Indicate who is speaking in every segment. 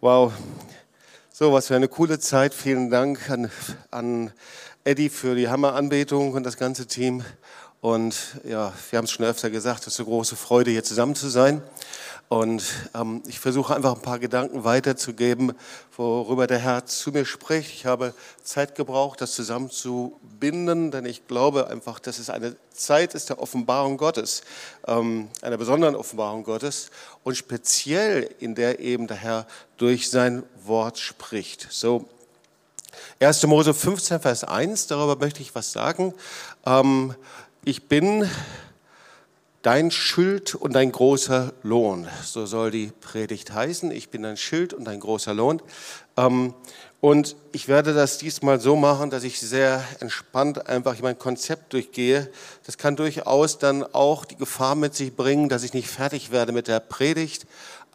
Speaker 1: Wow, so was für eine coole Zeit. Vielen Dank an, an Eddie für die Hammeranbetung und das ganze Team. Und ja, wir haben es schon öfter gesagt, es ist eine große Freude, hier zusammen zu sein. Und ähm, ich versuche einfach ein paar Gedanken weiterzugeben, worüber der Herr zu mir spricht. Ich habe Zeit gebraucht, das zusammenzubinden, denn ich glaube einfach, dass es eine Zeit ist der Offenbarung Gottes, ähm, einer besonderen Offenbarung Gottes und speziell in der eben der Herr durch sein Wort spricht. So, 1. Mose 15, Vers 1, darüber möchte ich was sagen. Ähm, ich bin Dein Schild und dein großer Lohn, so soll die Predigt heißen. Ich bin dein Schild und dein großer Lohn. Ähm, und ich werde das diesmal so machen, dass ich sehr entspannt einfach mein Konzept durchgehe. Das kann durchaus dann auch die Gefahr mit sich bringen, dass ich nicht fertig werde mit der Predigt.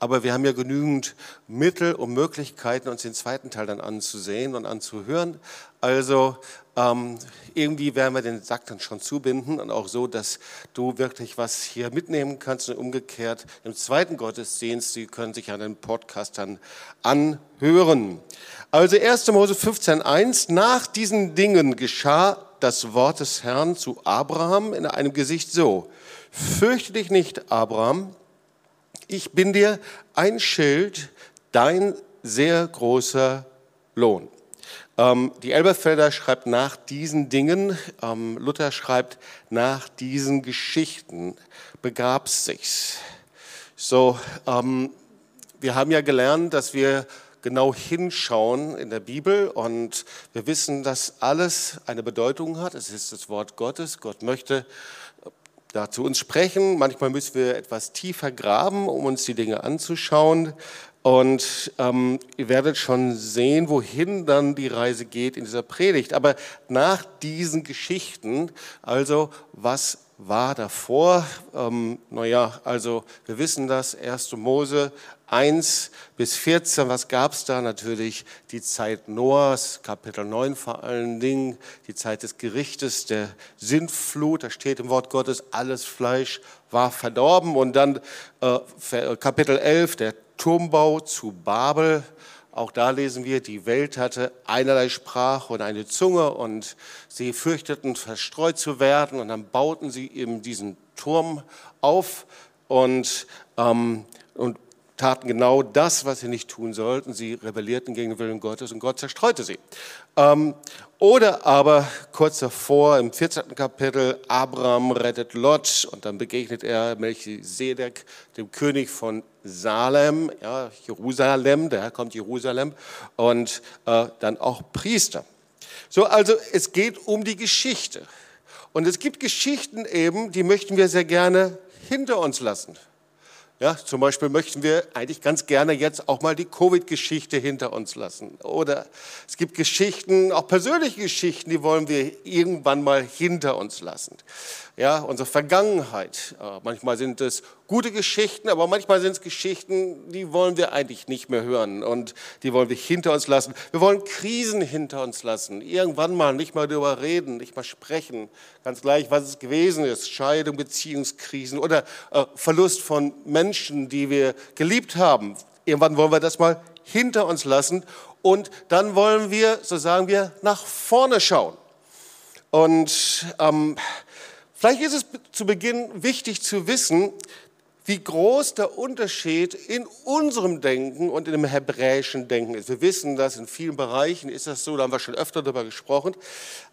Speaker 1: Aber wir haben ja genügend Mittel und Möglichkeiten, uns den zweiten Teil dann anzusehen und anzuhören. Also ähm, irgendwie werden wir den Sack dann schon zubinden und auch so, dass du wirklich was hier mitnehmen kannst und umgekehrt im zweiten Gottesdienst, Sie können sich an den Podcast dann anhören. Also 1. Mose 15.1, nach diesen Dingen geschah das Wort des Herrn zu Abraham in einem Gesicht so, fürchte dich nicht, Abraham, ich bin dir ein Schild, dein sehr großer Lohn. Ähm, die Elberfelder schreibt nach diesen Dingen, ähm, Luther schreibt nach diesen Geschichten begab sich's. So, ähm, wir haben ja gelernt, dass wir genau hinschauen in der Bibel und wir wissen, dass alles eine Bedeutung hat. Es ist das Wort Gottes. Gott möchte da zu uns sprechen. Manchmal müssen wir etwas tiefer graben, um uns die Dinge anzuschauen. Und ähm, ihr werdet schon sehen, wohin dann die Reise geht in dieser Predigt. Aber nach diesen Geschichten, also was war davor? Ähm, naja, also wir wissen das, 1. Mose 1 bis 14, was gab es da? Natürlich die Zeit Noahs, Kapitel 9 vor allen Dingen, die Zeit des Gerichtes, der Sintflut, da steht im Wort Gottes, alles Fleisch war verdorben. Und dann äh, Kapitel 11, der Turmbau zu Babel. Auch da lesen wir, die Welt hatte einerlei Sprache und eine Zunge und sie fürchteten verstreut zu werden und dann bauten sie eben diesen Turm auf und, ähm, und taten genau das, was sie nicht tun sollten. Sie rebellierten gegen den Willen Gottes und Gott zerstreute sie. Ähm, oder aber kurz davor im 14. Kapitel, Abraham rettet Lot und dann begegnet er Melchisedek, dem König von Salem, ja, Jerusalem, daher kommt Jerusalem, und äh, dann auch Priester. So, also es geht um die Geschichte. Und es gibt Geschichten eben, die möchten wir sehr gerne hinter uns lassen. Ja, zum Beispiel möchten wir eigentlich ganz gerne jetzt auch mal die Covid-Geschichte hinter uns lassen. Oder es gibt Geschichten, auch persönliche Geschichten, die wollen wir irgendwann mal hinter uns lassen ja, unsere Vergangenheit. Äh, manchmal sind es gute Geschichten, aber manchmal sind es Geschichten, die wollen wir eigentlich nicht mehr hören und die wollen wir hinter uns lassen. Wir wollen Krisen hinter uns lassen. Irgendwann mal nicht mal darüber reden, nicht mal sprechen. Ganz gleich, was es gewesen ist. Scheidung, Beziehungskrisen oder äh, Verlust von Menschen, die wir geliebt haben. Irgendwann wollen wir das mal hinter uns lassen und dann wollen wir, so sagen wir, nach vorne schauen. Und ähm, Vielleicht ist es zu Beginn wichtig zu wissen, wie groß der Unterschied in unserem Denken und in dem hebräischen Denken ist. Wir wissen dass in vielen Bereichen ist das so, da haben wir schon öfter darüber gesprochen.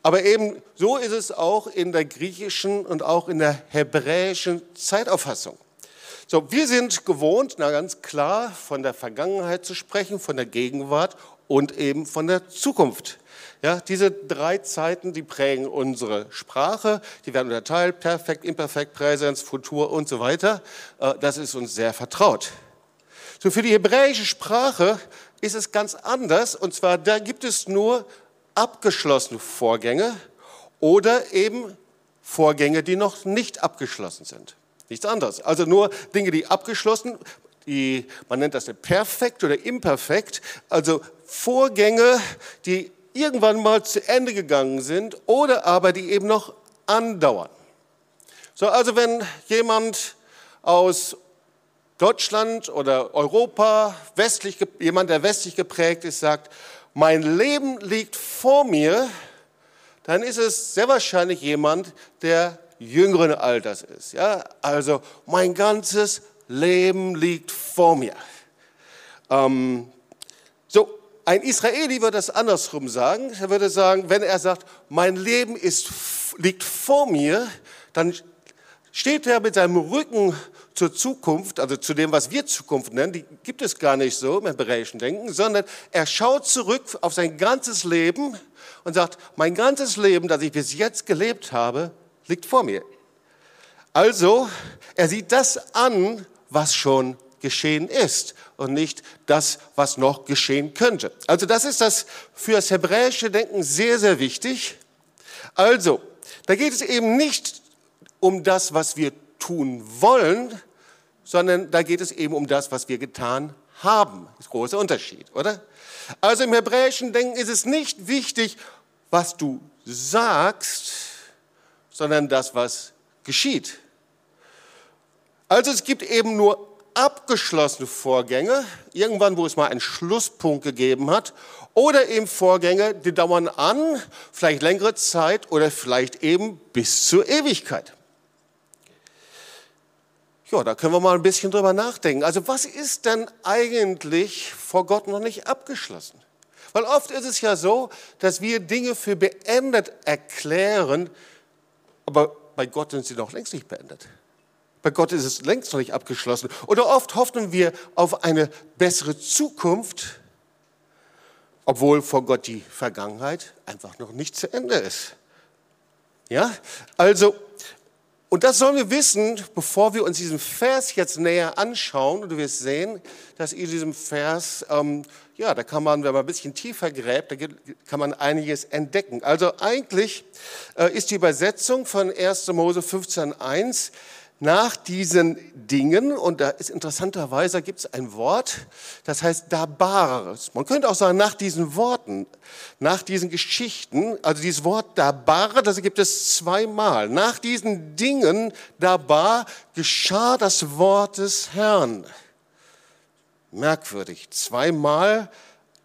Speaker 1: Aber eben so ist es auch in der griechischen und auch in der hebräischen Zeitauffassung. So, wir sind gewohnt, na ganz klar, von der Vergangenheit zu sprechen, von der Gegenwart und eben von der Zukunft. Ja, diese drei Zeiten, die prägen unsere Sprache. Die werden unterteilt, Perfekt, Imperfekt, Präsens, Futur und so weiter. Äh, das ist uns sehr vertraut. So für die hebräische Sprache ist es ganz anders. Und zwar, da gibt es nur abgeschlossene Vorgänge oder eben Vorgänge, die noch nicht abgeschlossen sind. Nichts anderes. Also nur Dinge, die abgeschlossen, die, man nennt das perfekt oder imperfekt, also Vorgänge, die irgendwann mal zu Ende gegangen sind oder aber die eben noch andauern. So, also wenn jemand aus Deutschland oder Europa, westlich, jemand, der westlich geprägt ist, sagt, mein Leben liegt vor mir, dann ist es sehr wahrscheinlich jemand, der jüngeren Alters ist. Ja? Also mein ganzes Leben liegt vor mir. Ähm, ein Israeli würde das andersrum sagen. Er würde sagen, wenn er sagt, mein Leben ist, liegt vor mir, dann steht er mit seinem Rücken zur Zukunft, also zu dem, was wir Zukunft nennen, die gibt es gar nicht so im hebräischen Denken, sondern er schaut zurück auf sein ganzes Leben und sagt, mein ganzes Leben, das ich bis jetzt gelebt habe, liegt vor mir. Also, er sieht das an, was schon geschehen ist und nicht das, was noch geschehen könnte. Also das ist das für das hebräische Denken sehr, sehr wichtig. Also, da geht es eben nicht um das, was wir tun wollen, sondern da geht es eben um das, was wir getan haben. Das ist ein großer Unterschied, oder? Also im hebräischen Denken ist es nicht wichtig, was du sagst, sondern das, was geschieht. Also es gibt eben nur abgeschlossene Vorgänge, irgendwann, wo es mal einen Schlusspunkt gegeben hat, oder eben Vorgänge, die dauern an, vielleicht längere Zeit oder vielleicht eben bis zur Ewigkeit. Ja, da können wir mal ein bisschen drüber nachdenken. Also was ist denn eigentlich vor Gott noch nicht abgeschlossen? Weil oft ist es ja so, dass wir Dinge für beendet erklären, aber bei Gott sind sie noch längst nicht beendet. Bei Gott ist es längst noch nicht abgeschlossen. Oder oft hoffen wir auf eine bessere Zukunft, obwohl vor Gott die Vergangenheit einfach noch nicht zu Ende ist. Ja, also, und das sollen wir wissen, bevor wir uns diesen Vers jetzt näher anschauen. Und du wirst sehen, dass in diesem Vers, ähm, ja, da kann man, wenn man ein bisschen tiefer gräbt, da kann man einiges entdecken. Also eigentlich äh, ist die Übersetzung von 1. Mose 15.1 nach diesen Dingen, und da ist interessanterweise, gibt es ein Wort, das heißt dabar. Man könnte auch sagen, nach diesen Worten, nach diesen Geschichten, also dieses Wort dabar, das gibt es zweimal. Nach diesen Dingen dabar geschah das Wort des Herrn. Merkwürdig, zweimal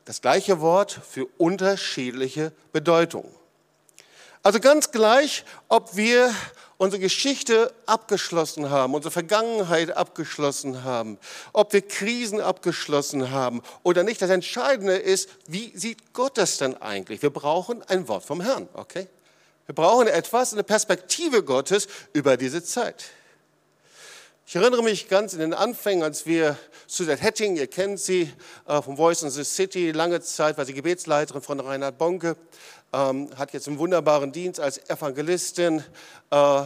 Speaker 1: das gleiche Wort für unterschiedliche Bedeutungen. Also ganz gleich, ob wir unsere Geschichte abgeschlossen haben, unsere Vergangenheit abgeschlossen haben, ob wir Krisen abgeschlossen haben oder nicht. Das Entscheidende ist, wie sieht Gott das denn eigentlich? Wir brauchen ein Wort vom Herrn, okay? Wir brauchen etwas, eine Perspektive Gottes über diese Zeit. Ich erinnere mich ganz in den Anfängen, als wir Suzette Hetting, ihr kennt sie äh, vom Voice in the City, lange Zeit war sie Gebetsleiterin von Reinhard Bonke, ähm, hat jetzt einen wunderbaren Dienst als Evangelistin äh,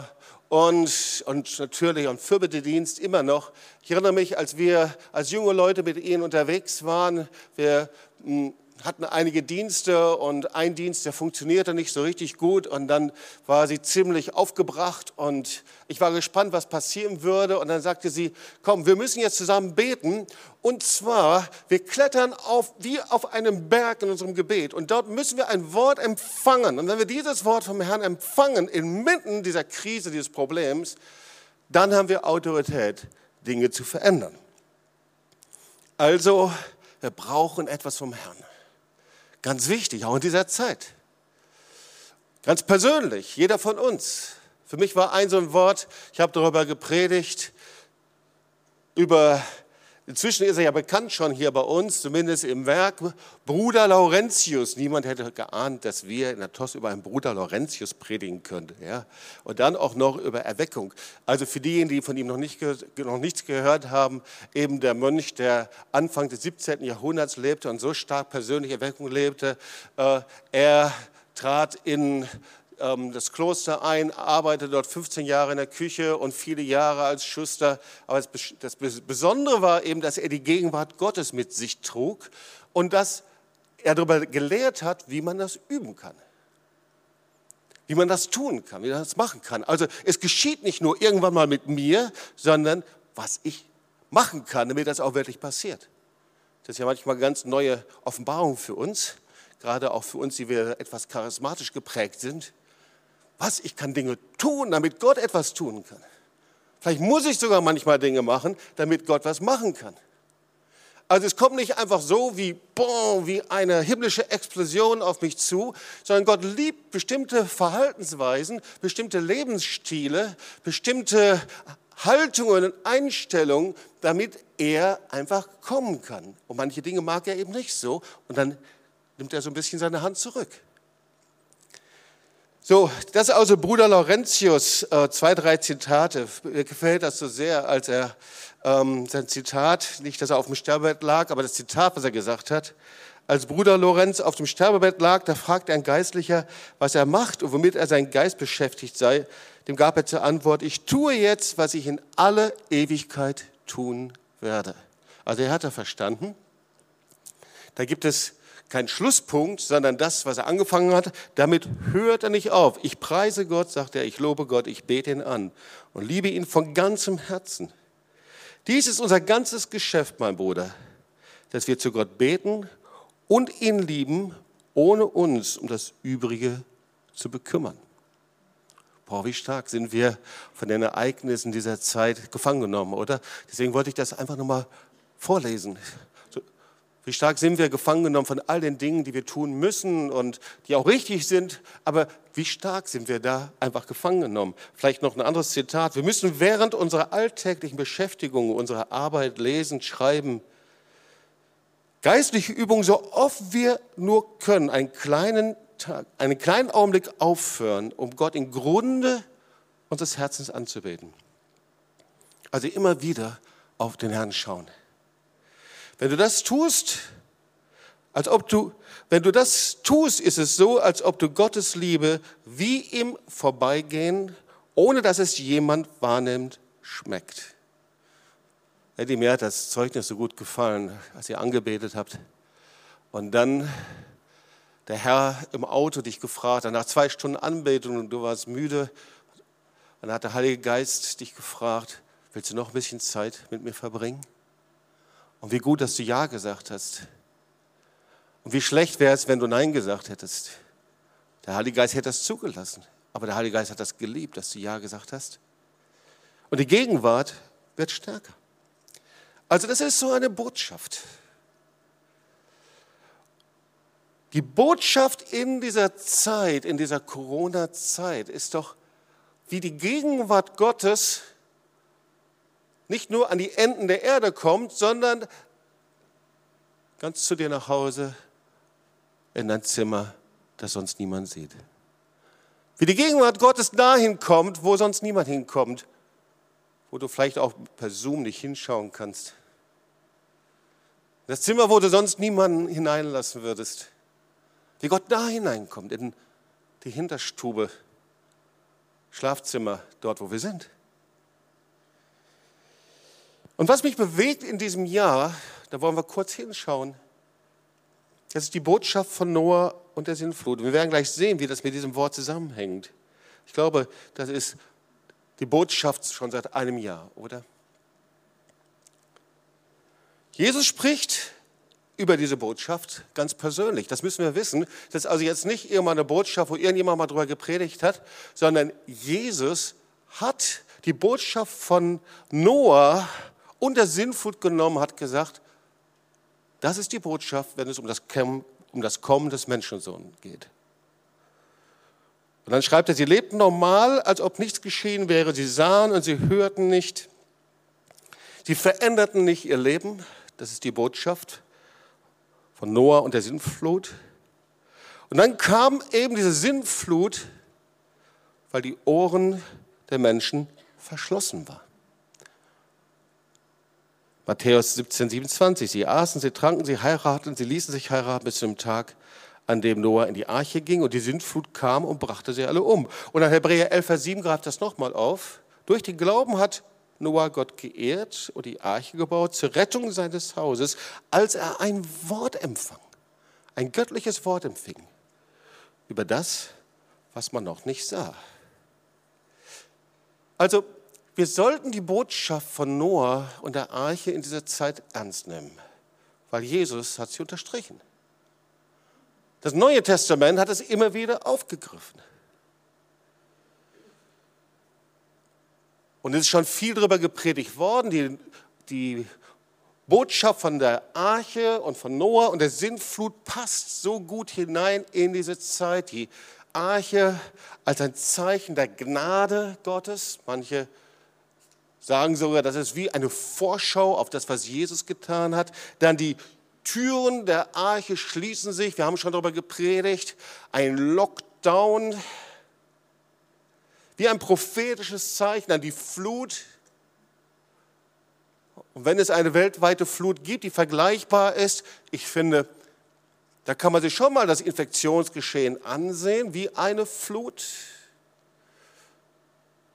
Speaker 1: und, und natürlich einen Fürbittedienst immer noch. Ich erinnere mich, als wir als junge Leute mit ihnen unterwegs waren, wir mh, hm, hatten einige Dienste und ein Dienst, der funktionierte nicht so richtig gut und dann war sie ziemlich aufgebracht und ich war gespannt, was passieren würde und dann sagte sie, komm, wir müssen jetzt zusammen beten und zwar, wir klettern auf, wie auf einem Berg in unserem Gebet und dort müssen wir ein Wort empfangen und wenn wir dieses Wort vom Herrn empfangen, inmitten dieser Krise, dieses Problems, dann haben wir Autorität, Dinge zu verändern. Also, wir brauchen etwas vom Herrn. Ganz wichtig, auch in dieser Zeit. Ganz persönlich, jeder von uns. Für mich war ein so ein Wort, ich habe darüber gepredigt, über Inzwischen ist er ja bekannt schon hier bei uns, zumindest im Werk, Bruder Laurentius. Niemand hätte geahnt, dass wir in der TOS über einen Bruder Laurentius predigen könnten. Ja? Und dann auch noch über Erweckung. Also für diejenigen, die von ihm noch, nicht, noch nichts gehört haben, eben der Mönch, der Anfang des 17. Jahrhunderts lebte und so stark persönliche Erweckung lebte, äh, er trat in das Kloster ein, arbeitete dort 15 Jahre in der Küche und viele Jahre als Schuster. Aber das Besondere war eben, dass er die Gegenwart Gottes mit sich trug und dass er darüber gelehrt hat, wie man das üben kann. Wie man das tun kann, wie man das machen kann. Also es geschieht nicht nur irgendwann mal mit mir, sondern was ich machen kann, damit das auch wirklich passiert. Das ist ja manchmal eine ganz neue Offenbarung für uns, gerade auch für uns, die wir etwas charismatisch geprägt sind was? Ich kann Dinge tun, damit Gott etwas tun kann. Vielleicht muss ich sogar manchmal Dinge machen, damit Gott was machen kann. Also es kommt nicht einfach so wie, boom, wie eine himmlische Explosion auf mich zu, sondern Gott liebt bestimmte Verhaltensweisen, bestimmte Lebensstile, bestimmte Haltungen und Einstellungen, damit er einfach kommen kann. Und manche Dinge mag er eben nicht so und dann nimmt er so ein bisschen seine Hand zurück. So, das ist also Bruder Laurentius, äh, zwei, drei Zitate. Mir gefällt das so sehr, als er ähm, sein Zitat, nicht, dass er auf dem Sterbebett lag, aber das Zitat, was er gesagt hat. Als Bruder Lorenz auf dem Sterbebett lag, da fragte ein Geistlicher, was er macht und womit er sein Geist beschäftigt sei. Dem gab er zur Antwort, ich tue jetzt, was ich in alle Ewigkeit tun werde. Also er hat er verstanden. Da gibt es keinen Schlusspunkt, sondern das, was er angefangen hat, damit hört er nicht auf. Ich preise Gott, sagt er, ich lobe Gott, ich bete ihn an und liebe ihn von ganzem Herzen. Dies ist unser ganzes Geschäft, mein Bruder, dass wir zu Gott beten und ihn lieben, ohne uns um das Übrige zu bekümmern. Boah, wie stark sind wir von den Ereignissen dieser Zeit gefangen genommen, oder? Deswegen wollte ich das einfach nochmal vorlesen. Wie stark sind wir gefangen genommen von all den Dingen, die wir tun müssen und die auch richtig sind, aber wie stark sind wir da einfach gefangen genommen? Vielleicht noch ein anderes Zitat. Wir müssen während unserer alltäglichen Beschäftigung, unserer Arbeit, lesen, schreiben, geistliche Übungen, so oft wir nur können, einen kleinen Tag, einen kleinen Augenblick aufhören, um Gott im Grunde unseres Herzens anzubeten. Also immer wieder auf den Herrn schauen. Wenn du das tust, als ob du, wenn du das tust, ist es so, als ob du Gottes Liebe wie im Vorbeigehen, ohne dass es jemand wahrnimmt, schmeckt. Eddie, mir hat das Zeugnis so gut gefallen, als ihr angebetet habt. Und dann der Herr im Auto dich gefragt hat, nach zwei Stunden Anbetung und du warst müde. Dann hat der Heilige Geist dich gefragt, willst du noch ein bisschen Zeit mit mir verbringen? Und wie gut, dass du Ja gesagt hast. Und wie schlecht wäre es, wenn du Nein gesagt hättest. Der Heilige Geist hätte das zugelassen. Aber der Heilige Geist hat das geliebt, dass du Ja gesagt hast. Und die Gegenwart wird stärker. Also das ist so eine Botschaft. Die Botschaft in dieser Zeit, in dieser Corona-Zeit ist doch, wie die Gegenwart Gottes nicht nur an die Enden der Erde kommt, sondern ganz zu dir nach Hause in dein Zimmer, das sonst niemand sieht. Wie die Gegenwart Gottes dahin kommt, wo sonst niemand hinkommt, wo du vielleicht auch per Zoom nicht hinschauen kannst. Das Zimmer, wo du sonst niemanden hineinlassen würdest. Wie Gott da hineinkommt, in die Hinterstube, Schlafzimmer, dort, wo wir sind. Und was mich bewegt in diesem Jahr, da wollen wir kurz hinschauen, das ist die Botschaft von Noah und der Sintflut. Wir werden gleich sehen, wie das mit diesem Wort zusammenhängt. Ich glaube, das ist die Botschaft schon seit einem Jahr, oder? Jesus spricht über diese Botschaft ganz persönlich. Das müssen wir wissen. Das ist also jetzt nicht irgendwann eine Botschaft, wo irgendjemand mal drüber gepredigt hat, sondern Jesus hat die Botschaft von Noah und der Sinnflut genommen, hat gesagt, das ist die Botschaft, wenn es um das, um das Kommen des Menschensohns geht. Und dann schreibt er, sie lebten normal, als ob nichts geschehen wäre. Sie sahen und sie hörten nicht. Sie veränderten nicht ihr Leben. Das ist die Botschaft von Noah und der Sinnflut. Und dann kam eben diese Sinnflut, weil die Ohren der Menschen verschlossen waren. Matthäus 17, 27. Sie aßen, sie tranken, sie heirateten, sie ließen sich heiraten bis zum Tag, an dem Noah in die Arche ging und die Sintflut kam und brachte sie alle um. Und an Hebräer 11, Vers 7 greift das nochmal auf. Durch den Glauben hat Noah Gott geehrt und die Arche gebaut zur Rettung seines Hauses, als er ein Wort empfang, ein göttliches Wort empfing über das, was man noch nicht sah. Also wir sollten die Botschaft von Noah und der Arche in dieser Zeit ernst nehmen, weil Jesus hat sie unterstrichen. Das Neue Testament hat es immer wieder aufgegriffen. Und es ist schon viel darüber gepredigt worden, die, die Botschaft von der Arche und von Noah und der Sintflut passt so gut hinein in diese Zeit. Die Arche als ein Zeichen der Gnade Gottes. Manche sagen sogar, das ist wie eine Vorschau auf das, was Jesus getan hat. Dann die Türen der Arche schließen sich. Wir haben schon darüber gepredigt. Ein Lockdown wie ein prophetisches Zeichen an die Flut. Und wenn es eine weltweite Flut gibt, die vergleichbar ist, ich finde, da kann man sich schon mal das Infektionsgeschehen ansehen, wie eine Flut.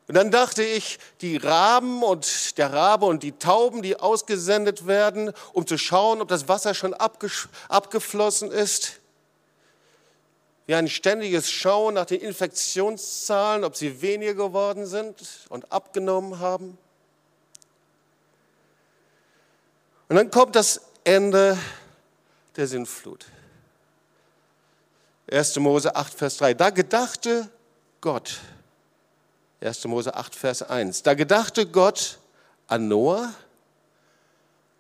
Speaker 1: Und dann dachte ich, die Raben und der Rabe und die Tauben, die ausgesendet werden, um zu schauen, ob das Wasser schon abgeflossen ist, wie ein ständiges Schauen nach den Infektionszahlen, ob sie weniger geworden sind und abgenommen haben. Und dann kommt das Ende der Sintflut. 1. Mose 8, Vers 3. Da gedachte Gott, 1. Mose 8, Vers 1, da gedachte Gott an Noah.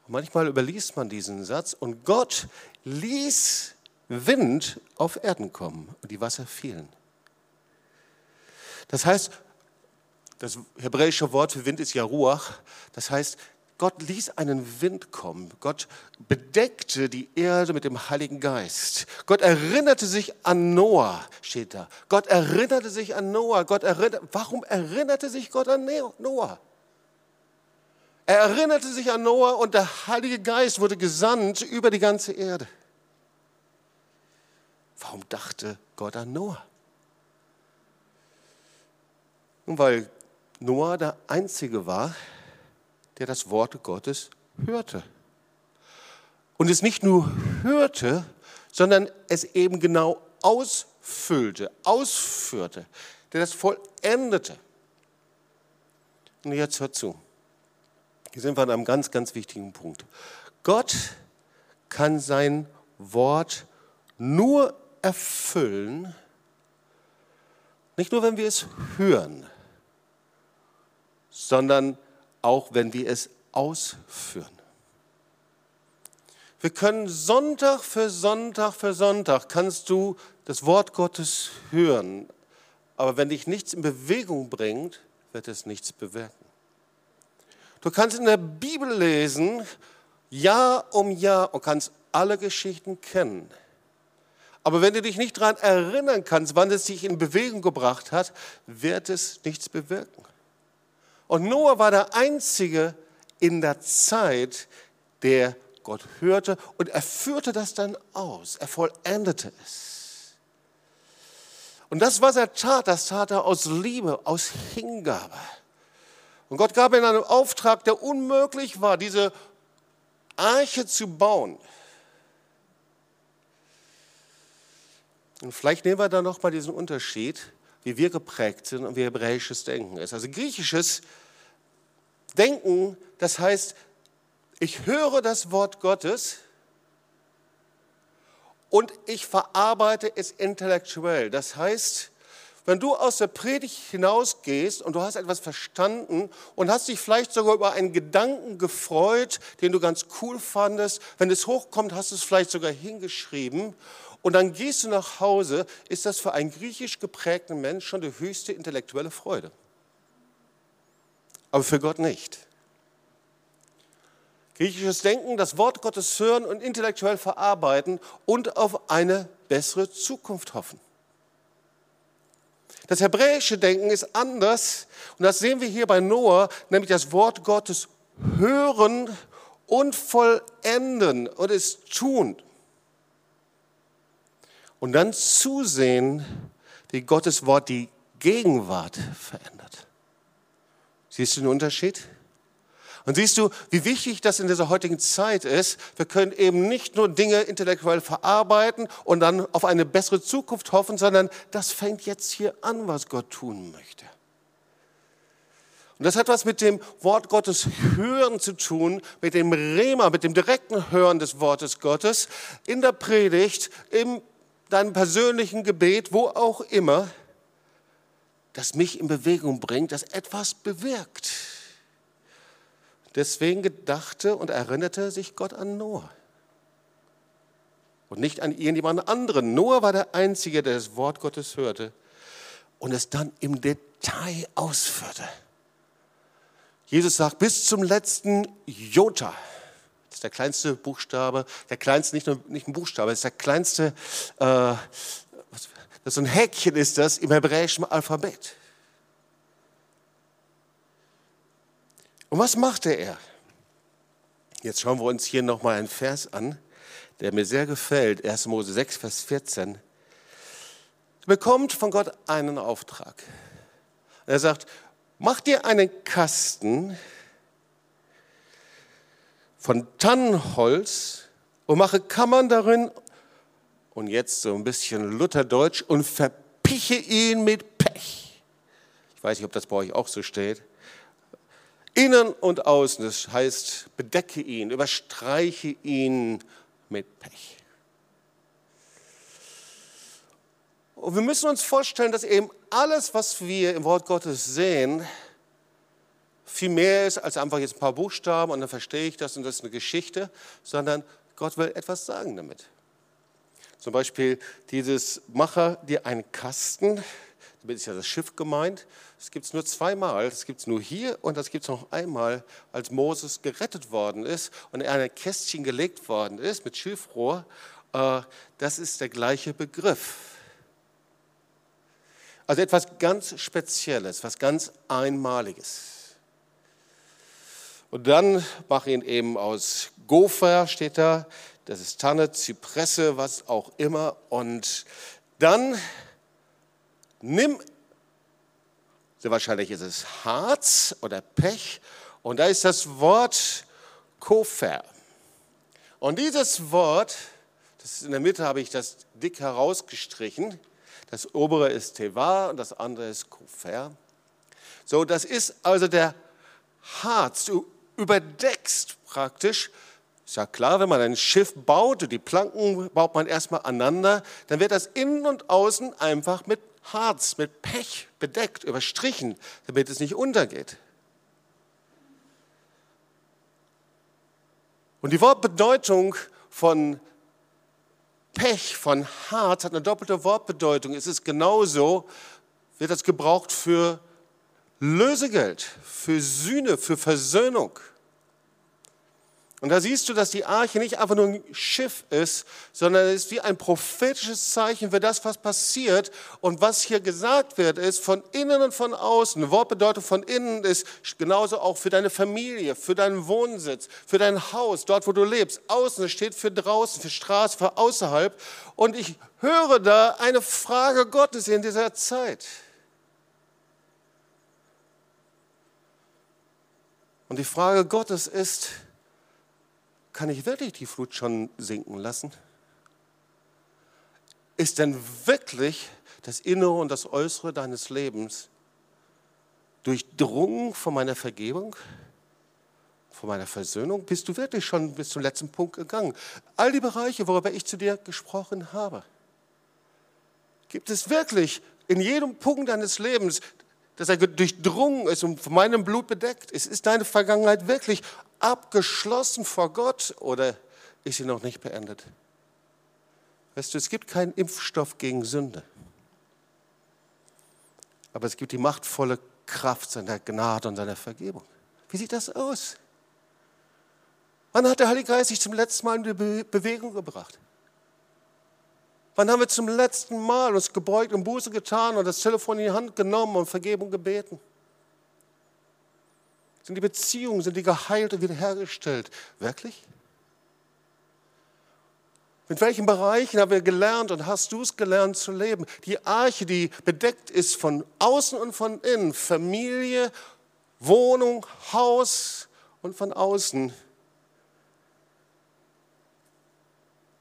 Speaker 1: Manchmal überliest man diesen Satz und Gott ließ Wind auf Erden kommen und die Wasser fielen. Das heißt, das hebräische Wort für Wind ist ja Ruach. Das heißt, Gott ließ einen Wind kommen. Gott bedeckte die Erde mit dem Heiligen Geist. Gott erinnerte sich an Noah, steht da. Gott erinnerte sich an Noah. Gott erinnerte, warum erinnerte sich Gott an Noah? Er erinnerte sich an Noah und der Heilige Geist wurde gesandt über die ganze Erde. Warum dachte Gott an Noah? Nun, weil Noah der Einzige war, der das Wort Gottes hörte. Und es nicht nur hörte, sondern es eben genau ausfüllte, ausführte, der das vollendete. Und jetzt hört zu. Hier sind wir an einem ganz, ganz wichtigen Punkt. Gott kann sein Wort nur erfüllen, nicht nur wenn wir es hören, sondern auch wenn wir es ausführen. Wir können Sonntag für Sonntag für Sonntag kannst du das Wort Gottes hören, aber wenn dich nichts in Bewegung bringt, wird es nichts bewirken. Du kannst in der Bibel lesen, Jahr um Jahr und kannst alle Geschichten kennen. Aber wenn du dich nicht daran erinnern kannst, wann es dich in Bewegung gebracht hat, wird es nichts bewirken. Und Noah war der Einzige in der Zeit, der Gott hörte und er führte das dann aus. Er vollendete es. Und das, was er tat, das tat er aus Liebe, aus Hingabe. Und Gott gab ihm einen Auftrag, der unmöglich war, diese Arche zu bauen. Und vielleicht nehmen wir da noch mal diesen Unterschied, wie wir geprägt sind und wie hebräisches Denken ist. Also griechisches Denken, das heißt, ich höre das Wort Gottes und ich verarbeite es intellektuell. Das heißt, wenn du aus der Predigt hinausgehst und du hast etwas verstanden und hast dich vielleicht sogar über einen Gedanken gefreut, den du ganz cool fandest, wenn es hochkommt, hast du es vielleicht sogar hingeschrieben und dann gehst du nach Hause, ist das für einen griechisch geprägten Menschen schon die höchste intellektuelle Freude. Aber für Gott nicht. Griechisches Denken, das Wort Gottes hören und intellektuell verarbeiten und auf eine bessere Zukunft hoffen. Das hebräische Denken ist anders und das sehen wir hier bei Noah, nämlich das Wort Gottes hören und vollenden und es tun und dann zusehen, wie Gottes Wort die Gegenwart verändert. Siehst du den Unterschied? Und siehst du, wie wichtig das in dieser heutigen Zeit ist? Wir können eben nicht nur Dinge intellektuell verarbeiten und dann auf eine bessere Zukunft hoffen, sondern das fängt jetzt hier an, was Gott tun möchte. Und das hat was mit dem Wort Gottes Hören zu tun, mit dem Rema, mit dem direkten Hören des Wortes Gottes in der Predigt, im deinem persönlichen Gebet, wo auch immer, das mich in Bewegung bringt, das etwas bewirkt. Deswegen gedachte und erinnerte sich Gott an Noah und nicht an irgendjemand anderen. Noah war der Einzige, der das Wort Gottes hörte und es dann im Detail ausführte. Jesus sagt, bis zum letzten Jota, das ist der kleinste Buchstabe, der kleinste, nicht nur nicht ein Buchstabe, das ist der kleinste, äh, das ist ein Häkchen ist das im hebräischen Alphabet. Und was machte er? Jetzt schauen wir uns hier nochmal einen Vers an der mir sehr gefällt, 1. Mose 6, Vers 14, bekommt von Gott einen Auftrag. Er sagt, mach dir einen Kasten von Tannenholz und mache Kammern darin und jetzt so ein bisschen Lutherdeutsch und verpiche ihn mit Pech. Ich weiß nicht, ob das bei euch auch so steht. Innen und außen, das heißt, bedecke ihn, überstreiche ihn mit Pech. Und wir müssen uns vorstellen, dass eben alles, was wir im Wort Gottes sehen, viel mehr ist als einfach jetzt ein paar Buchstaben und dann verstehe ich das und das ist eine Geschichte, sondern Gott will etwas sagen damit. Zum Beispiel dieses Macher dir einen Kasten, damit ist ja das Schiff gemeint. Das gibt es nur zweimal. Das gibt es nur hier und das gibt es noch einmal, als Moses gerettet worden ist und er in ein Kästchen gelegt worden ist mit Schilfrohr. Äh, das ist der gleiche Begriff. Also etwas ganz Spezielles, was ganz Einmaliges. Und dann mache ihn eben aus Gopher, steht da. Das ist Tanne, Zypresse, was auch immer. Und dann nimm, sehr wahrscheinlich ist es Harz oder Pech, und da ist das Wort Kofer. Und dieses Wort, das in der Mitte habe ich das dick herausgestrichen, das obere ist Teva und das andere ist Kofer. So, das ist also der Harz. Du überdeckst praktisch ist ja klar, wenn man ein Schiff baut und die Planken baut man erstmal aneinander, dann wird das innen und außen einfach mit Harz, mit Pech bedeckt, überstrichen, damit es nicht untergeht. Und die Wortbedeutung von Pech, von Harz hat eine doppelte Wortbedeutung. Es ist genauso, wird das gebraucht für Lösegeld, für Sühne, für Versöhnung. Und da siehst du, dass die Arche nicht einfach nur ein Schiff ist, sondern es ist wie ein prophetisches Zeichen für das, was passiert. Und was hier gesagt wird, ist von innen und von außen. Wortbedeutung von innen ist genauso auch für deine Familie, für deinen Wohnsitz, für dein Haus, dort, wo du lebst. Außen steht für draußen, für Straße, für außerhalb. Und ich höre da eine Frage Gottes in dieser Zeit. Und die Frage Gottes ist, kann ich wirklich die Flut schon sinken lassen? Ist denn wirklich das Innere und das Äußere deines Lebens durchdrungen von meiner Vergebung, von meiner Versöhnung? Bist du wirklich schon bis zum letzten Punkt gegangen? All die Bereiche, worüber ich zu dir gesprochen habe. Gibt es wirklich in jedem Punkt deines Lebens dass er durchdrungen ist und von meinem Blut bedeckt ist. Ist deine Vergangenheit wirklich abgeschlossen vor Gott oder ist sie noch nicht beendet? Weißt du, es gibt keinen Impfstoff gegen Sünde. Aber es gibt die machtvolle Kraft seiner Gnade und seiner Vergebung. Wie sieht das aus? Wann hat der Heilige Geist sich zum letzten Mal in die Bewegung gebracht? Wann haben wir zum letzten Mal uns gebeugt und Buße getan und das Telefon in die Hand genommen und Vergebung gebeten? Sind die Beziehungen, sind die geheilt und wiederhergestellt? Wirklich? Mit welchen Bereichen haben wir gelernt und hast du es gelernt zu leben? Die Arche, die bedeckt ist von außen und von innen, Familie, Wohnung, Haus und von außen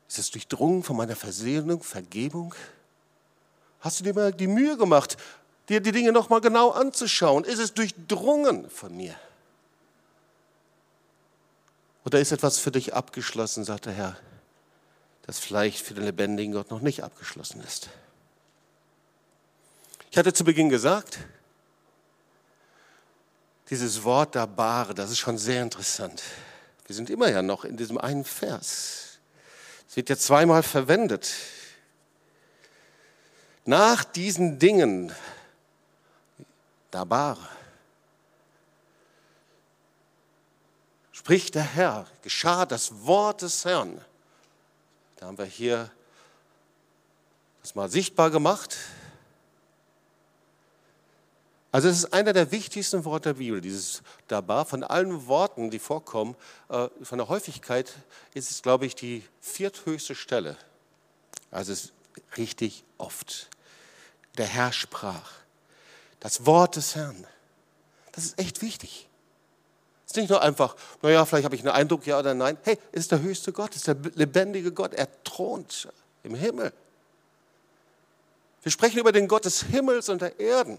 Speaker 1: Ist es durchdrungen von meiner Versöhnung, Vergebung? Hast du dir mal die Mühe gemacht, dir die Dinge nochmal genau anzuschauen? Ist es durchdrungen von mir? Oder ist etwas für dich abgeschlossen, sagt der Herr, das vielleicht für den lebendigen Gott noch nicht abgeschlossen ist? Ich hatte zu Beginn gesagt, dieses Wort Dabare, das ist schon sehr interessant. Wir sind immer ja noch in diesem einen Vers. Es wird ja zweimal verwendet. Nach diesen Dingen, Dabar, spricht der Herr, geschah das Wort des Herrn. Da haben wir hier das mal sichtbar gemacht. Also es ist einer der wichtigsten Worte der Bibel, dieses Dabar. Von allen Worten, die vorkommen, äh, von der Häufigkeit ist es, glaube ich, die vierthöchste Stelle. Also es ist richtig oft. Der Herr sprach. Das Wort des Herrn. Das ist echt wichtig. Ist nicht nur einfach, naja, vielleicht habe ich einen Eindruck, ja oder nein. Hey, es ist der höchste Gott, es ist der lebendige Gott. Er thront im Himmel. Wir sprechen über den Gott des Himmels und der Erden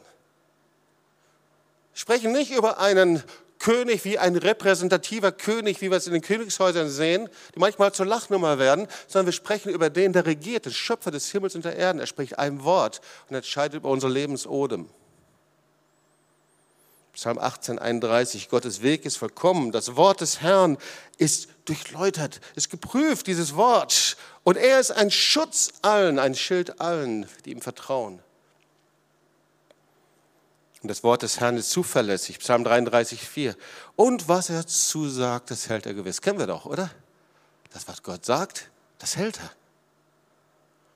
Speaker 1: sprechen nicht über einen König wie ein repräsentativer König, wie wir es in den Königshäusern sehen, die manchmal zur Lachnummer werden, sondern wir sprechen über den, der regiert, den Schöpfer des Himmels und der Erden. Er spricht ein Wort und entscheidet über unser Lebensodem. Psalm 18, 31, Gottes Weg ist vollkommen, das Wort des Herrn ist durchläutert, ist geprüft, dieses Wort. Und er ist ein Schutz allen, ein Schild allen, die ihm vertrauen. Und das Wort des Herrn ist zuverlässig. Psalm 33, 4. Und was er zusagt, das hält er gewiss. Kennen wir doch, oder? Das, was Gott sagt, das hält er.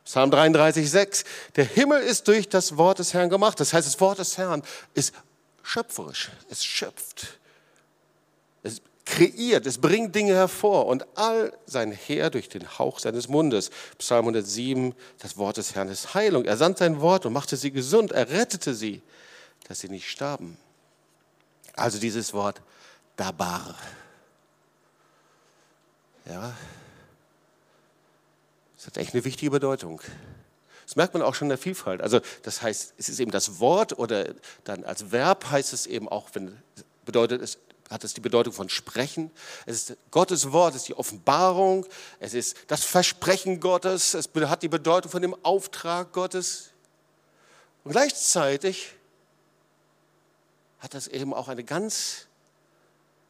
Speaker 1: Psalm 33, 6. Der Himmel ist durch das Wort des Herrn gemacht. Das heißt, das Wort des Herrn ist schöpferisch. Es schöpft. Es kreiert. Es bringt Dinge hervor. Und all sein Heer durch den Hauch seines Mundes. Psalm 107. Das Wort des Herrn ist Heilung. Er sandt sein Wort und machte sie gesund. Er rettete sie dass sie nicht starben. Also dieses Wort Dabar. Ja, das hat echt eine wichtige Bedeutung. Das merkt man auch schon in der Vielfalt. Also das heißt, es ist eben das Wort oder dann als Verb heißt es eben auch, wenn bedeutet es hat es die Bedeutung von Sprechen. Es ist Gottes Wort, es ist die Offenbarung, es ist das Versprechen Gottes, es hat die Bedeutung von dem Auftrag Gottes. Und gleichzeitig hat das eben auch eine ganz,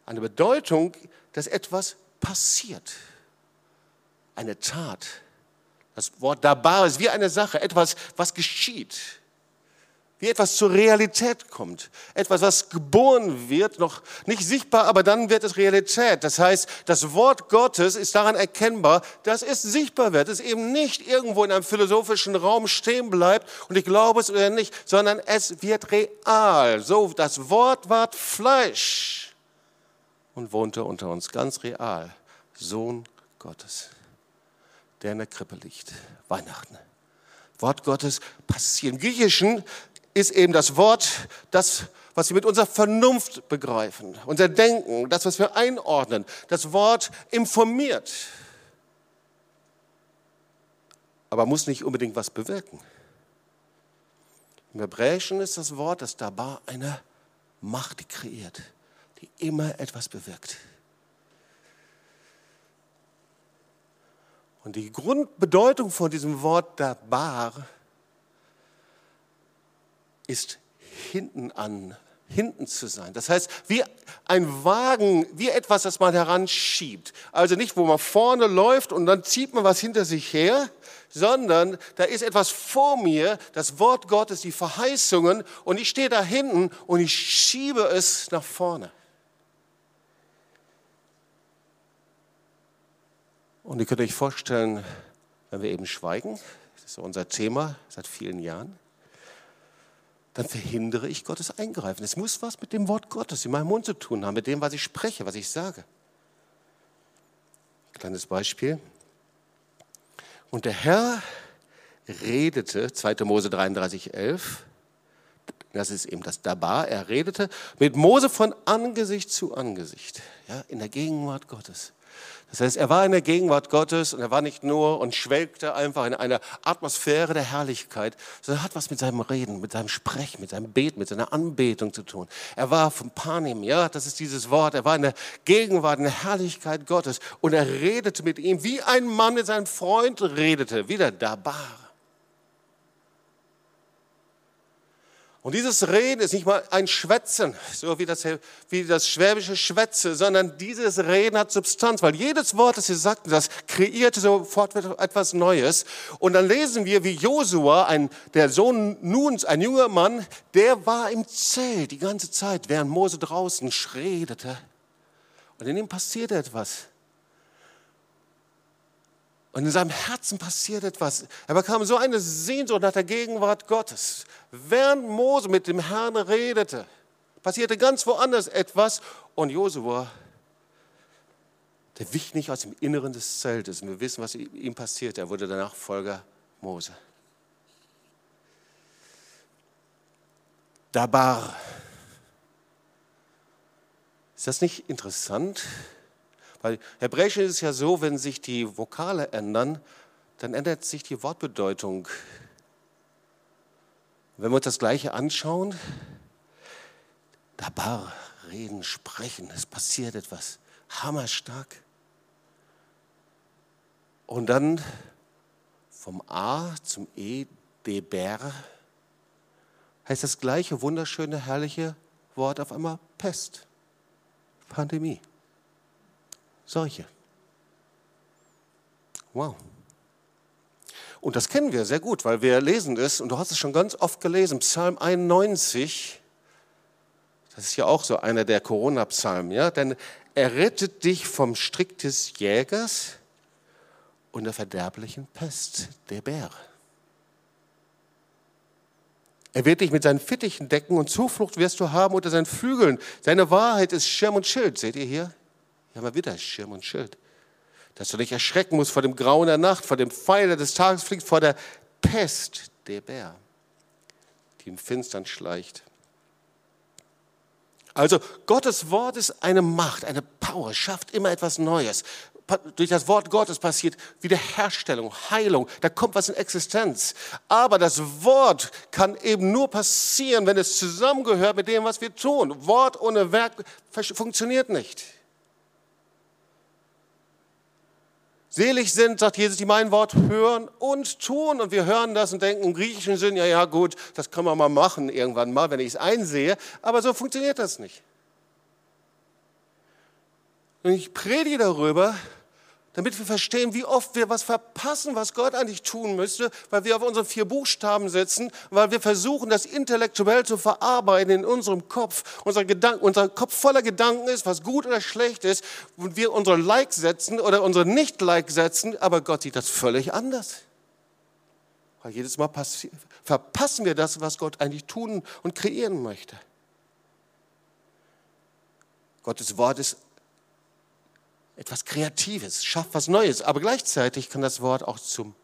Speaker 1: eine Bedeutung, dass etwas passiert. Eine Tat. Das Wort dabar ist wie eine Sache, etwas, was geschieht wie etwas zur Realität kommt. Etwas, was geboren wird, noch nicht sichtbar, aber dann wird es Realität. Das heißt, das Wort Gottes ist daran erkennbar, dass es sichtbar wird, es eben nicht irgendwo in einem philosophischen Raum stehen bleibt und ich glaube es oder nicht, sondern es wird real. So, das Wort ward Fleisch und wohnte unter uns, ganz real. Sohn Gottes, der in der Krippe liegt. Weihnachten. Wort Gottes passiert. Im Griechischen ist eben das Wort, das, was wir mit unserer Vernunft begreifen, unser Denken, das, was wir einordnen. Das Wort informiert, aber muss nicht unbedingt was bewirken. Im Hebräischen ist das Wort, das Dabar, eine Macht, kreiert, die immer etwas bewirkt. Und die Grundbedeutung von diesem Wort Dabar ist hinten an, hinten zu sein. Das heißt, wie ein Wagen, wie etwas, das man heranschiebt. Also nicht, wo man vorne läuft und dann zieht man was hinter sich her, sondern da ist etwas vor mir, das Wort Gottes, die Verheißungen und ich stehe da hinten und ich schiebe es nach vorne. Und ihr könnt euch vorstellen, wenn wir eben schweigen, das ist unser Thema seit vielen Jahren, dann verhindere ich Gottes Eingreifen. Es muss was mit dem Wort Gottes in meinem Mund zu tun haben, mit dem, was ich spreche, was ich sage. Kleines Beispiel. Und der Herr redete, 2. Mose 33, 11, das ist eben das Dabar, er redete mit Mose von Angesicht zu Angesicht, ja, in der Gegenwart Gottes. Das heißt, er war in der Gegenwart Gottes und er war nicht nur und schwelgte einfach in einer Atmosphäre der Herrlichkeit, sondern er hat was mit seinem Reden, mit seinem Sprechen, mit seinem Beten, mit seiner Anbetung zu tun. Er war vom Panim, ja, das ist dieses Wort. Er war in der Gegenwart, in der Herrlichkeit Gottes und er redete mit ihm, wie ein Mann mit seinem Freund redete, wieder Dabar. Und dieses Reden ist nicht mal ein Schwätzen, so wie das, wie das schwäbische Schwätze, sondern dieses Reden hat Substanz, weil jedes Wort, das sie sagten, das kreierte sofort etwas Neues. Und dann lesen wir, wie Josua, ein, der Sohn Nuns, ein junger Mann, der war im Zelt die ganze Zeit, während Mose draußen redete. Und in ihm passierte etwas. Und in seinem Herzen passiert etwas. Er bekam so eine Sehnsucht nach der Gegenwart Gottes. Während Mose mit dem Herrn redete, passierte ganz woanders etwas. Und Josua, der wich nicht aus dem Inneren des Zeltes. Und wir wissen, was ihm passiert. Er wurde der Nachfolger Mose. Dabar. Ist das nicht interessant? Weil Hebräisch ist es ja so, wenn sich die Vokale ändern, dann ändert sich die Wortbedeutung. Wenn wir uns das Gleiche anschauen, Dabar, reden, sprechen, es passiert etwas, hammerstark. Und dann vom A zum E, Deber, heißt das gleiche wunderschöne, herrliche Wort auf einmal Pest, Pandemie. Seuche. Wow. Und das kennen wir sehr gut, weil wir lesen es, und du hast es schon ganz oft gelesen, Psalm 91, das ist ja auch so einer der Corona-Psalmen, ja, denn er rettet dich vom Strick des Jägers und der verderblichen Pest, der Bär. Er wird dich mit seinen Fittichen decken und Zuflucht wirst du haben unter seinen Flügeln. Seine Wahrheit ist Schirm und Schild. Seht ihr hier? Haben wir wieder Schirm und Schild. Dass du dich erschrecken musst vor dem Grauen der Nacht, vor dem Pfeil, der des Tages fliegt, vor der Pest, der Bär, die im Finstern schleicht. Also Gottes Wort ist eine Macht, eine Power, schafft immer etwas Neues. Durch das Wort Gottes passiert Wiederherstellung, Heilung, da kommt was in Existenz. Aber das Wort kann eben nur passieren, wenn es zusammengehört mit dem, was wir tun. Wort ohne Werk funktioniert nicht. Selig sind, sagt Jesus, die mein Wort hören und tun. Und wir hören das und denken im griechischen Sinn, ja, ja, gut, das kann man mal machen irgendwann mal, wenn ich es einsehe. Aber so funktioniert das nicht. Und ich predige darüber, damit wir verstehen, wie oft wir was verpassen, was Gott eigentlich tun müsste, weil wir auf unseren vier Buchstaben sitzen, weil wir versuchen, das intellektuell zu verarbeiten in unserem Kopf. Unser, Gedanken, unser Kopf voller Gedanken ist, was gut oder schlecht ist, und wir unsere Like setzen oder unsere Nicht-Like setzen, aber Gott sieht das völlig anders. Weil jedes Mal verpassen wir das, was Gott eigentlich tun und kreieren möchte. Gottes Wort ist etwas Kreatives, schafft was Neues, aber gleichzeitig kann das Wort auch zum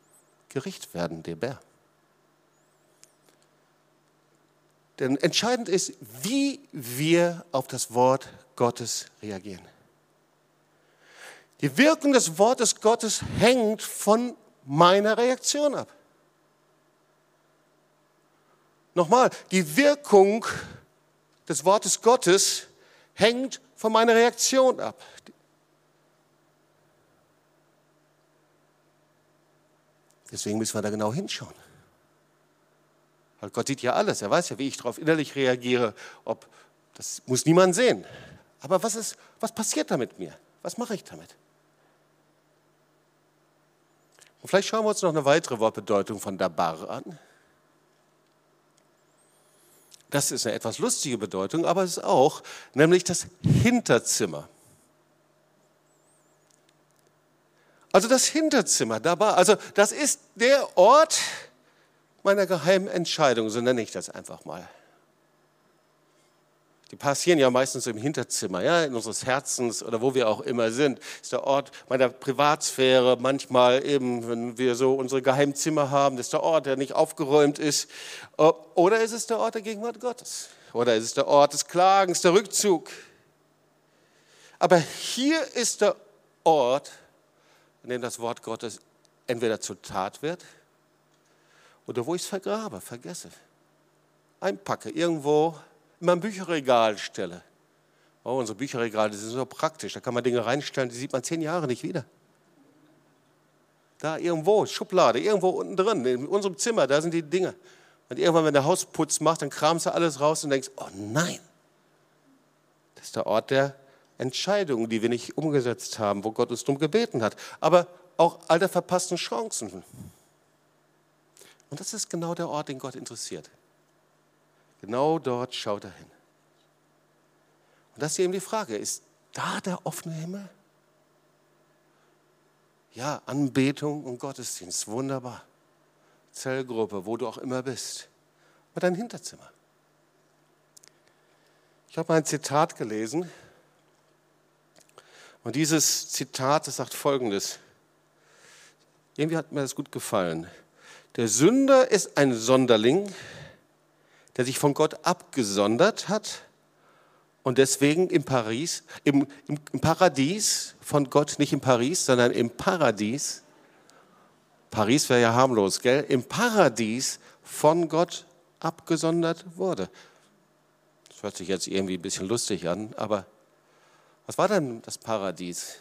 Speaker 1: Gericht werden, der Bär. Denn entscheidend ist, wie wir auf das Wort Gottes reagieren. Die Wirkung des Wortes Gottes hängt von meiner Reaktion ab. Nochmal, die Wirkung des Wortes Gottes hängt von meiner Reaktion ab. Deswegen müssen wir da genau hinschauen. Weil Gott sieht ja alles. Er weiß ja, wie ich darauf innerlich reagiere. Ob, das muss niemand sehen. Aber was, ist, was passiert da mit mir? Was mache ich damit? Und vielleicht schauen wir uns noch eine weitere Wortbedeutung von Dabar an. Das ist eine etwas lustige Bedeutung, aber es ist auch, nämlich das Hinterzimmer. Also das Hinterzimmer, dabei, also das ist der Ort meiner geheimen Entscheidung, so nenne ich das einfach mal. Die passieren ja meistens im Hinterzimmer, ja, in unseres Herzens oder wo wir auch immer sind. Ist der Ort meiner Privatsphäre, manchmal eben, wenn wir so unsere Geheimzimmer haben, ist der Ort, der nicht aufgeräumt ist. Oder ist es der Ort der Gegenwart Gottes? Oder ist es der Ort des Klagens, der Rückzug? Aber hier ist der Ort, in dem das Wort Gottes entweder zur Tat wird oder wo ich es vergrabe, vergesse, einpacke, irgendwo in meinem Bücherregal stelle. Oh, unsere Bücherregale sind so praktisch, da kann man Dinge reinstellen, die sieht man zehn Jahre nicht wieder. Da irgendwo, Schublade, irgendwo unten drin, in unserem Zimmer, da sind die Dinge. Und irgendwann, wenn der Hausputz macht, dann kramst du alles raus und denkst, oh nein, das ist der Ort der Entscheidungen, die wir nicht umgesetzt haben, wo Gott uns darum gebeten hat. Aber auch all der verpassten Chancen. Und das ist genau der Ort, den Gott interessiert. Genau dort schaut er hin. Und das ist eben die Frage, ist da der offene Himmel? Ja, Anbetung und Gottesdienst, wunderbar. Zellgruppe, wo du auch immer bist. Aber dein Hinterzimmer. Ich habe mal ein Zitat gelesen. Und dieses Zitat, das sagt Folgendes. Irgendwie hat mir das gut gefallen. Der Sünder ist ein Sonderling, der sich von Gott abgesondert hat und deswegen im, Paris, im, im, im Paradies von Gott, nicht in Paris, sondern im Paradies, Paris wäre ja harmlos, gell? Im Paradies von Gott abgesondert wurde. Das hört sich jetzt irgendwie ein bisschen lustig an, aber was war denn das Paradies?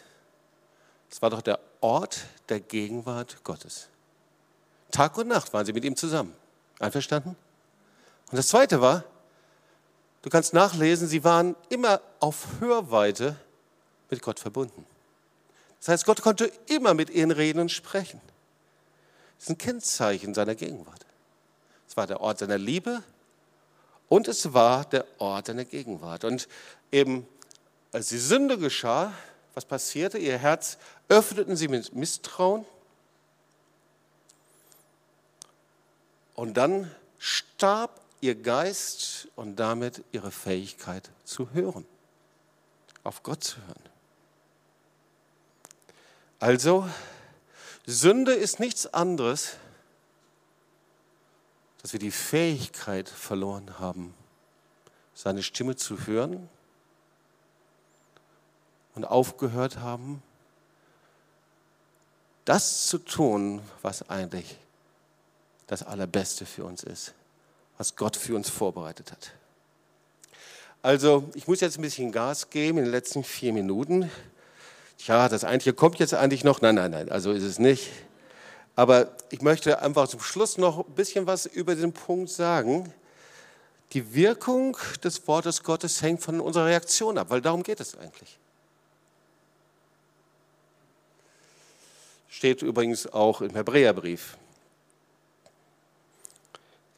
Speaker 1: Es war doch der Ort der Gegenwart Gottes. Tag und Nacht waren sie mit ihm zusammen. Einverstanden? Und das Zweite war, du kannst nachlesen, sie waren immer auf Hörweite mit Gott verbunden. Das heißt, Gott konnte immer mit ihnen reden und sprechen. Das ist ein Kennzeichen seiner Gegenwart. Es war der Ort seiner Liebe und es war der Ort seiner Gegenwart. Und eben als die Sünde geschah, was passierte? Ihr Herz öffneten sie mit Misstrauen. Und dann starb ihr Geist und damit ihre Fähigkeit zu hören, auf Gott zu hören. Also, Sünde ist nichts anderes, dass wir die Fähigkeit verloren haben, seine Stimme zu hören und aufgehört haben, das zu tun, was eigentlich das Allerbeste für uns ist, was Gott für uns vorbereitet hat. Also, ich muss jetzt ein bisschen Gas geben in den letzten vier Minuten. Ja, das eigentliche kommt jetzt eigentlich noch. Nein, nein, nein, also ist es nicht. Aber ich möchte einfach zum Schluss noch ein bisschen was über den Punkt sagen. Die Wirkung des Wortes Gottes hängt von unserer Reaktion ab, weil darum geht es eigentlich. Steht übrigens auch im Hebräerbrief.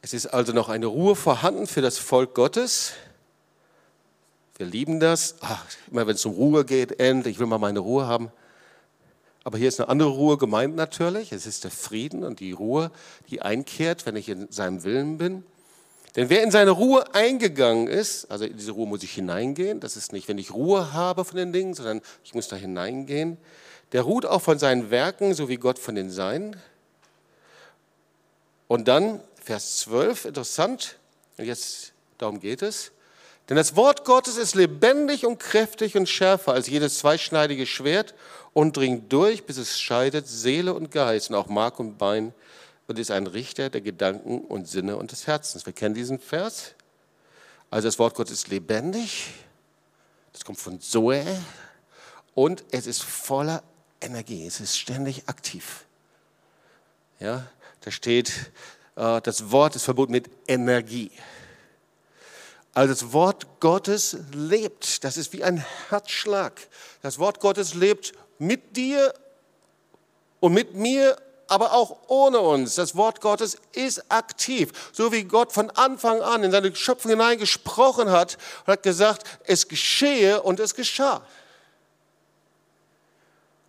Speaker 1: Es ist also noch eine Ruhe vorhanden für das Volk Gottes. Wir lieben das. Ach, immer wenn es um Ruhe geht, endlich, ich will mal meine Ruhe haben. Aber hier ist eine andere Ruhe gemeint natürlich. Es ist der Frieden und die Ruhe, die einkehrt, wenn ich in seinem Willen bin. Denn wer in seine Ruhe eingegangen ist, also in diese Ruhe muss ich hineingehen, das ist nicht, wenn ich Ruhe habe von den Dingen, sondern ich muss da hineingehen, der ruht auch von seinen Werken, so wie Gott von den Seinen. Und dann Vers 12, interessant, und jetzt darum geht es. Denn das Wort Gottes ist lebendig und kräftig und schärfer als jedes zweischneidige Schwert und dringt durch, bis es scheidet Seele und Geist und auch Mark und Bein und ist ein Richter der Gedanken und Sinne und des Herzens. Wir kennen diesen Vers. Also das Wort Gottes ist lebendig, das kommt von Zoe und es ist voller Energie, es ist ständig aktiv. Ja, da steht, äh, das Wort ist verbunden mit Energie. Also das Wort Gottes lebt, das ist wie ein Herzschlag. Das Wort Gottes lebt mit dir und mit mir, aber auch ohne uns. Das Wort Gottes ist aktiv, so wie Gott von Anfang an in seine Schöpfung hinein gesprochen hat und hat gesagt, es geschehe und es geschah.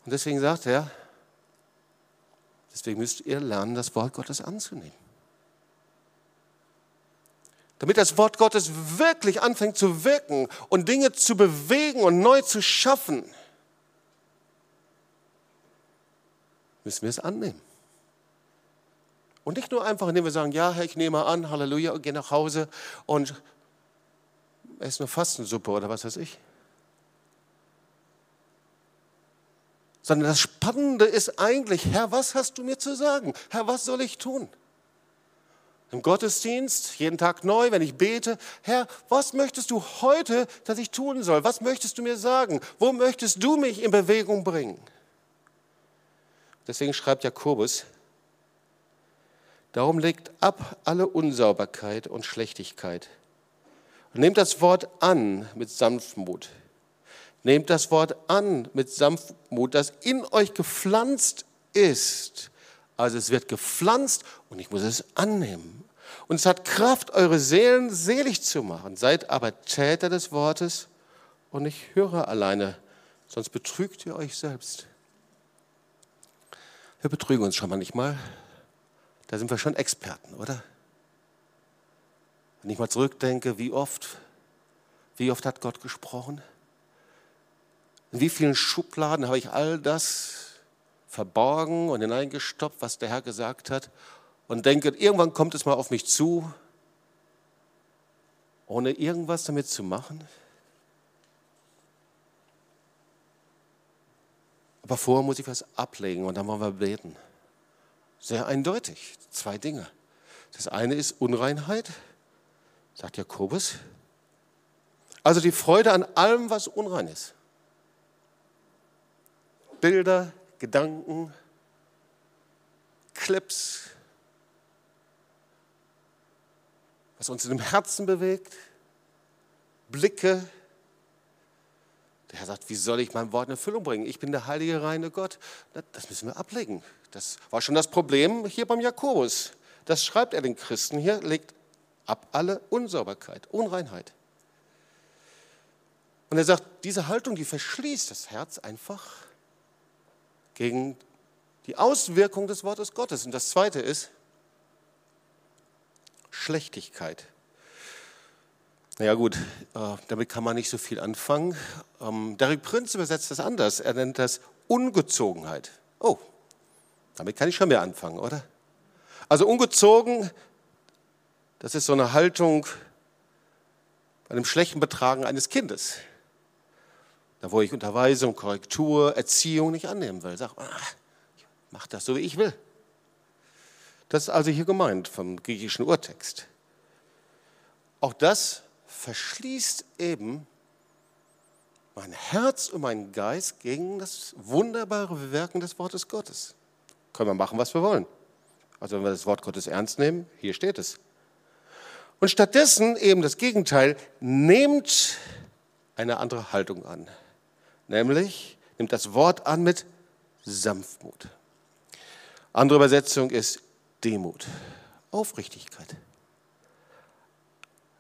Speaker 1: Und deswegen sagt er, deswegen müsst ihr lernen, das Wort Gottes anzunehmen. Damit das Wort Gottes wirklich anfängt zu wirken und Dinge zu bewegen und neu zu schaffen, müssen wir es annehmen. Und nicht nur einfach, indem wir sagen, ja, Herr, ich nehme an, Halleluja, und gehe nach Hause und esse eine Fastensuppe oder was weiß ich. Sondern das Spannende ist eigentlich, Herr, was hast du mir zu sagen? Herr, was soll ich tun? Im Gottesdienst, jeden Tag neu, wenn ich bete, Herr, was möchtest du heute, dass ich tun soll? Was möchtest du mir sagen? Wo möchtest du mich in Bewegung bringen? Deswegen schreibt Jakobus, Darum legt ab alle Unsauberkeit und Schlechtigkeit. Und nehmt das Wort an mit Sanftmut. Nehmt das Wort an mit Sanftmut, das in euch gepflanzt ist. Also es wird gepflanzt und ich muss es annehmen. Und es hat Kraft, eure Seelen selig zu machen. Seid aber Täter des Wortes und nicht Hörer alleine, sonst betrügt ihr euch selbst. Wir betrügen uns schon manchmal. Da sind wir schon Experten, oder? Wenn ich mal zurückdenke, wie oft, wie oft hat Gott gesprochen? In wie vielen Schubladen habe ich all das verborgen und hineingestoppt, was der Herr gesagt hat? Und denke, irgendwann kommt es mal auf mich zu, ohne irgendwas damit zu machen? Aber vorher muss ich was ablegen und dann wollen wir beten. Sehr eindeutig. Zwei Dinge. Das eine ist Unreinheit, sagt Jakobus. Also die Freude an allem, was unrein ist. Bilder, Gedanken, Clips, was uns in dem Herzen bewegt, Blicke. Der Herr sagt, wie soll ich mein Wort in Erfüllung bringen? Ich bin der heilige, reine Gott. Das müssen wir ablegen. Das war schon das Problem hier beim Jakobus. Das schreibt er den Christen hier, legt ab alle Unsauberkeit, Unreinheit. Und er sagt, diese Haltung, die verschließt das Herz einfach gegen die Auswirkung des Wortes Gottes. Und das Zweite ist Schlechtigkeit. Naja gut, äh, damit kann man nicht so viel anfangen. Ähm, Derek Prinz übersetzt das anders. Er nennt das Ungezogenheit. Oh, damit kann ich schon mehr anfangen, oder? Also ungezogen, das ist so eine Haltung bei einem schlechten Betragen eines Kindes. Da wo ich Unterweisung, Korrektur, Erziehung nicht annehmen will. Sag, ah, ich mach das so, wie ich will. Das ist also hier gemeint vom griechischen Urtext. Auch das verschließt eben mein Herz und mein Geist gegen das wunderbare Wirken des Wortes Gottes. Können wir machen, was wir wollen. Also wenn wir das Wort Gottes ernst nehmen, hier steht es. Und stattdessen eben das Gegenteil, nehmt eine andere Haltung an. Nämlich, nimmt das Wort an mit Sanftmut. Andere Übersetzung ist Demut, Aufrichtigkeit.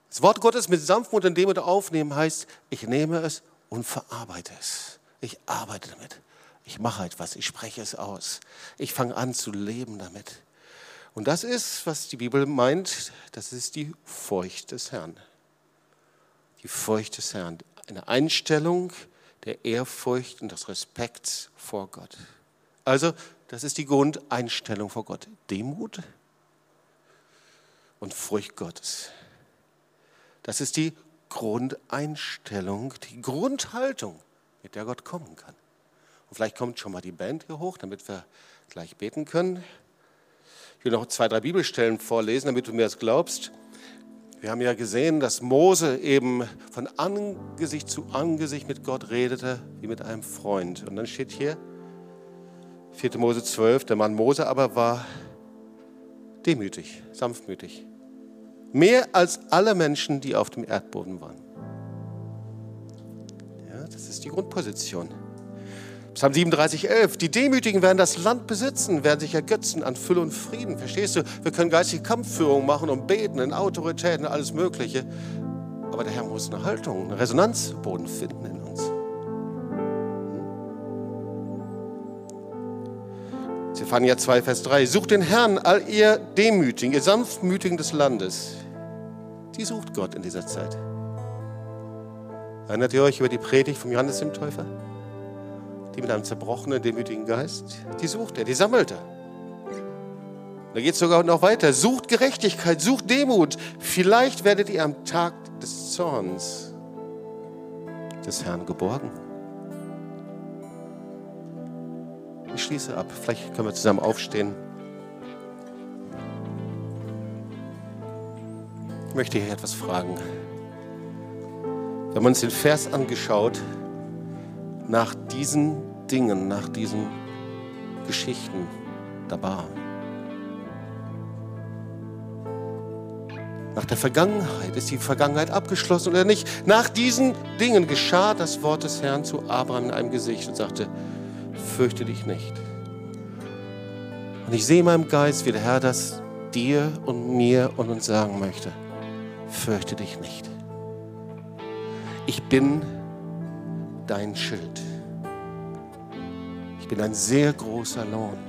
Speaker 1: Das Wort Gottes mit Sanftmut und Demut aufnehmen heißt, ich nehme es und verarbeite es. Ich arbeite damit. Ich mache etwas, ich spreche es aus. Ich fange an zu leben damit. Und das ist, was die Bibel meint, das ist die Furcht des Herrn. Die Furcht des Herrn. Eine Einstellung, der Ehrfurcht und des Respekts vor Gott. Also, das ist die Grundeinstellung vor Gott. Demut und Furcht Gottes. Das ist die Grundeinstellung, die Grundhaltung, mit der Gott kommen kann. Und vielleicht kommt schon mal die Band hier hoch, damit wir gleich beten können. Ich will noch zwei, drei Bibelstellen vorlesen, damit du mir das glaubst. Wir haben ja gesehen, dass Mose eben von Angesicht zu Angesicht mit Gott redete, wie mit einem Freund. Und dann steht hier, 4. Mose 12, der Mann Mose aber war demütig, sanftmütig. Mehr als alle Menschen, die auf dem Erdboden waren. Ja, das ist die Grundposition. Psalm 37, 11. Die Demütigen werden das Land besitzen, werden sich ergötzen an Fülle und Frieden. Verstehst du? Wir können geistige Kampfführung machen und beten in Autoritäten, alles Mögliche. Aber der Herr muss eine Haltung, eine Resonanzboden finden in uns. Zephania 2, Vers 3. Sucht den Herrn, all ihr Demütigen, ihr Sanftmütigen des Landes. Die sucht Gott in dieser Zeit. Erinnert ihr euch über die Predigt vom Johannes dem Täufer? Die mit einem zerbrochenen, demütigen Geist, die sucht er, die sammelt er. Da geht es sogar noch weiter. Sucht Gerechtigkeit, sucht Demut. Vielleicht werdet ihr am Tag des Zorns des Herrn geborgen. Ich schließe ab. Vielleicht können wir zusammen aufstehen. Ich möchte hier etwas fragen. Wir haben uns den Vers angeschaut nach diesen Dingen, nach diesen Geschichten da war. Nach der Vergangenheit ist die Vergangenheit abgeschlossen oder nicht. Nach diesen Dingen geschah das Wort des Herrn zu Abraham in einem Gesicht und sagte, fürchte dich nicht. Und ich sehe in meinem Geist, wie der Herr das dir und mir und uns sagen möchte. Fürchte dich nicht. Ich bin dein Schild. Ich bin ein sehr großer Lohn.